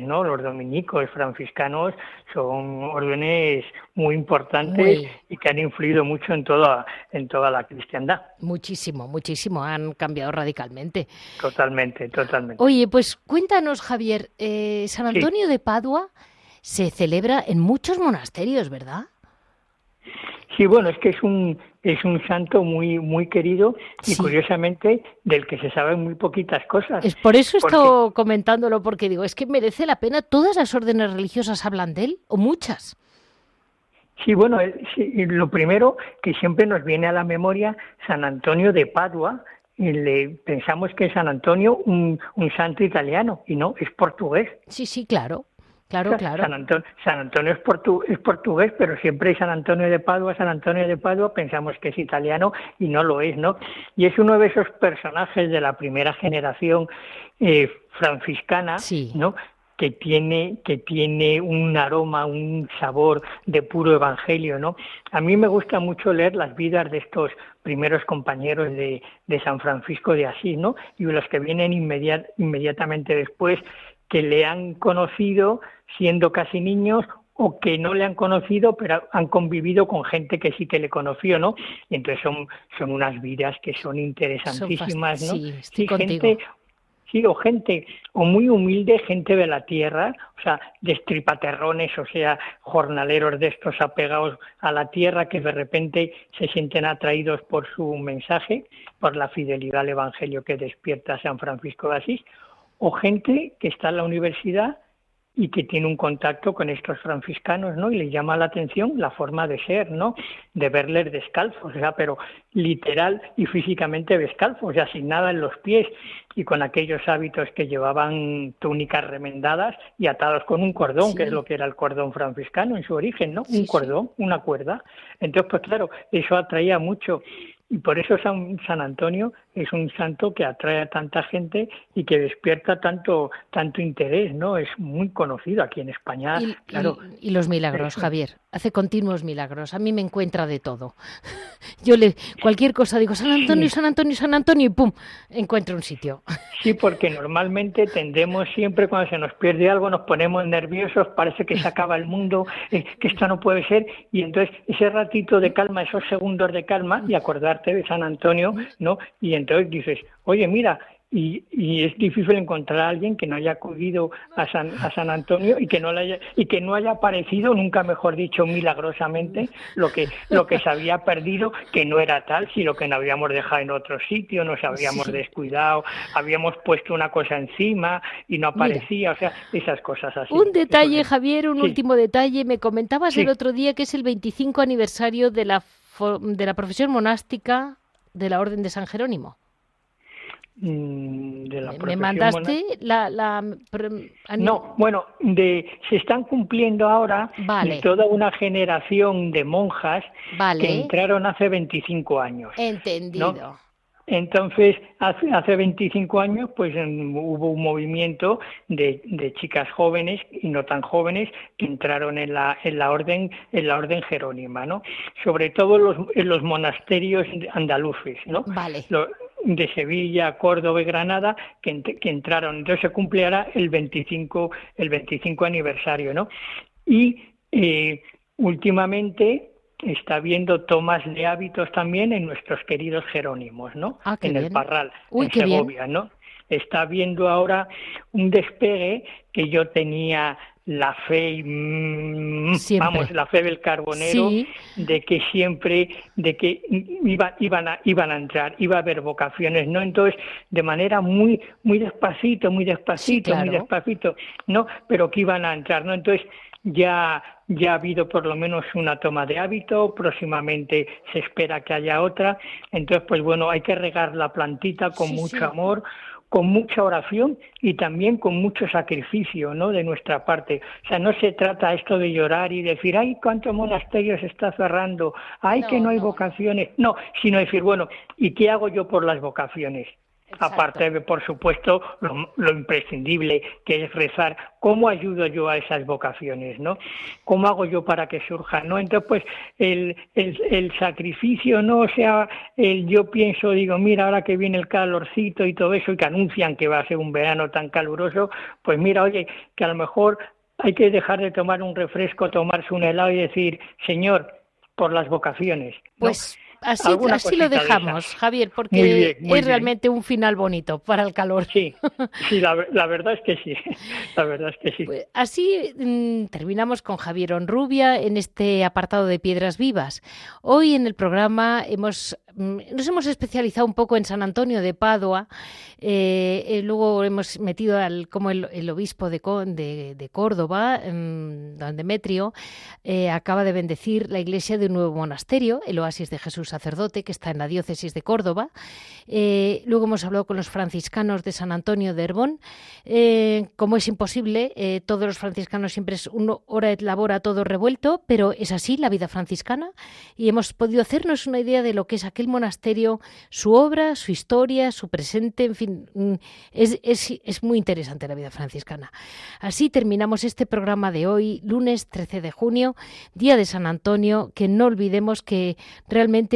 S3: ¿no? Los dominicos, franciscanos, son órdenes muy importantes y que han influido mucho en toda, en toda la cristiandad.
S1: Muchísimo, muchísimo, han cambiado radicalmente.
S3: Totalmente, totalmente.
S1: Oye, pues cuéntanos, Javier, eh, San Antonio de Padua se celebra en muchos monasterios, ¿verdad?
S3: Sí, bueno, es que es un es un santo muy muy querido y curiosamente del que se saben muy poquitas cosas.
S1: Es por eso he estado comentándolo porque digo, es que merece la pena. Todas las órdenes religiosas hablan de él o muchas.
S3: Sí, bueno, lo primero que siempre nos viene a la memoria San Antonio de Padua, le, pensamos que es San Antonio un, un santo italiano y no, es portugués.
S1: Sí, sí, claro. Claro, claro.
S3: San Antonio, San Antonio es, es, portugués, pero siempre hay San Antonio de Padua, San Antonio de Padua, pensamos que es italiano y no lo es, ¿no? Y es uno de esos personajes de la primera generación eh, franciscana, ¿no? que tiene, que tiene un aroma, un sabor de puro evangelio, ¿no? A mí me gusta mucho leer las vidas de estos primeros compañeros de, de San Francisco de Asís, ¿no? Y los que vienen inmediatamente después, que le han conocido siendo casi niños o que no le han conocido, pero han convivido con gente que sí que le conoció, ¿no? Y entonces son, son unas vidas que son interesantísimas, ¿no?
S1: Sí, gente,
S3: sí, o gente, o muy humilde, gente de la tierra, o sea, destripaterrones, o sea, jornaleros de estos apegados a la tierra que de repente se sienten atraídos por su mensaje, por la fidelidad al Evangelio que despierta San Francisco de Asís, o gente que está en la universidad y que tiene un contacto con estos franciscanos, ¿no? Y le llama la atención la forma de ser, ¿no? De verles descalzos, o sea, pero literal y físicamente descalzos, o sea, sin nada en los pies y con aquellos hábitos que llevaban túnicas remendadas y atados con un cordón, que es lo que era el cordón franciscano en su origen, ¿no? un cordón, una cuerda. Entonces, pues claro, eso atraía mucho y por eso San, San, Antonio es un santo que atrae a tanta gente y que despierta tanto tanto interés, ¿no? Es muy conocido aquí en España.
S1: Y,
S3: claro.
S1: y, los milagros, Javier. Hace continuos milagros. A mí me encuentra de todo. Yo le cualquier cosa digo San Antonio, San Antonio, San Antonio y pum, encuentro un sitio.
S3: Sí, porque normalmente tendemos siempre cuando se nos pierde algo nos ponemos nerviosos, parece que se acaba el mundo, eh, que esto no puede ser y entonces ese ratito de calma, esos segundos de calma y acordar de San Antonio, ¿no? Y entonces dices, oye, mira, y, es difícil encontrar a alguien que no haya acudido a San, a San Antonio y que no le haya, y que no haya aparecido, nunca mejor dicho, milagrosamente, lo que, lo que se había perdido, que no era tal, sino que nos habíamos dejado en otro sitio, nos habíamos descuidado, habíamos puesto una cosa encima y no aparecía, o sea, esas cosas así.
S1: Un detalle, Javier, un último detalle, me comentabas el otro día que es el 25 aniversario de la de la profesión monástica de la Orden de San Jerónimo.
S3: Mm, de la
S1: ¿Me mandaste la, la,
S3: No, bueno, de, se están cumpliendo ahora toda una generación de monjas que entraron hace 25 años.
S1: Entendido.
S3: Entonces, hace, hace 25 años, pues hubo un movimiento de, de, chicas jóvenes y no tan jóvenes que entraron en la, en la orden, en la orden jerónima, ¿no? Sobre todo los, en los monasterios andaluces, ¿no?
S1: Vale.
S3: de Sevilla, Córdoba y Granada que, que entraron. Entonces se cumplirá el 25, el 25 aniversario, ¿no? Y eh, últimamente está viendo tomas de hábitos también en nuestros queridos Jerónimos, ¿no?
S1: Ah,
S3: en
S1: el
S3: Parral, en Segovia, ¿no? Está viendo ahora un despegue que yo tenía la fe, mm, vamos, la fe del carbonero, de que siempre, de que iba, iban, a, iban a entrar, iba a haber vocaciones, ¿no? Entonces, de manera muy, muy despacito, muy despacito, muy despacito, ¿no? Pero que iban a entrar, ¿no? Entonces, ya, ya ha habido por lo menos una toma de hábito, próximamente se espera que haya otra. Entonces, pues bueno, hay que regar la plantita con mucho amor, con mucha oración y también con mucho sacrificio, ¿no? De nuestra parte. O sea, no se trata esto de llorar y decir, ay, cuántos monasterios se está cerrando, ay, que no hay vocaciones. No, sino decir, bueno, ¿y qué hago yo por las vocaciones? Aparte de, por supuesto, lo, imprescindible que es rezar, ¿cómo ayudo yo a esas vocaciones? ¿no? ¿Cómo hago yo para que surjan? ¿no? Entonces, pues, el, el, sacrificio, ¿no? O sea, el, yo pienso, digo, mira, ahora que viene el calorcito y todo eso, y que anuncian que va a ser un verano tan caluroso, pues mira, oye, que a lo mejor hay que dejar de tomar un refresco, tomarse un helado y decir, Señor, por las vocaciones.
S1: Pues Así, lo dejamos, Javier, porque es realmente un final bonito para el calor.
S3: Sí, sí la, verdad es que sí. La verdad es que sí. Pues
S1: así mm, terminamos con Javier Onrubia en este apartado de Piedras Vivas. Hoy en el programa hemos Mm, nos hemos especializado un poco en San Antonio de Padua, eh, eh, luego hemos metido al, como el, obispo de, de, Córdoba, mm, don Demetrio, eh, acaba de bendecir la iglesia de un nuevo monasterio, el Oasis de Jesús sacerdote que está en la diócesis de Córdoba. Eh, luego hemos hablado con los franciscanos de San Antonio de Herbón. Eh, como es imposible, eh, todos los franciscanos siempre es una hora de labora todo revuelto, pero es así la vida franciscana y hemos podido hacernos una idea de lo que es aquel monasterio, su obra, su historia, su presente, en fin, mm, es, es muy interesante la vida franciscana. Así terminamos este programa de hoy, lunes 13 de junio, día de San Antonio, que no olvidemos que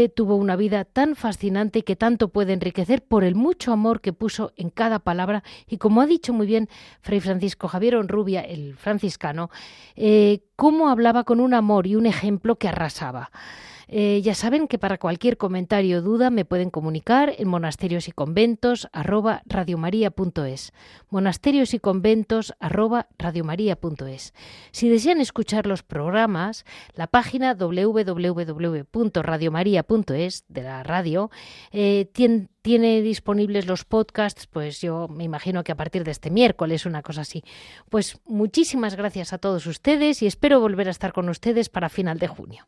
S1: tuvo una vida tan fascinante que tanto puede enriquecer por el mucho amor que puso en cada palabra y como ha dicho muy bien Fray Francisco Javier Onrubia, el franciscano, eh, cómo hablaba con un amor y un ejemplo que arrasaba. Eh, ya saben que para cualquier comentario o duda me pueden comunicar en monasterios y conventos arroba. Monasterios y conventos arroba. Si desean escuchar los programas, la página www.radiomaria.es de la radio eh, tiene disponibles los podcasts, pues yo me imagino que a partir de este miércoles, una cosa así. Pues muchísimas gracias a todos ustedes y espero volver a estar con ustedes para final de junio.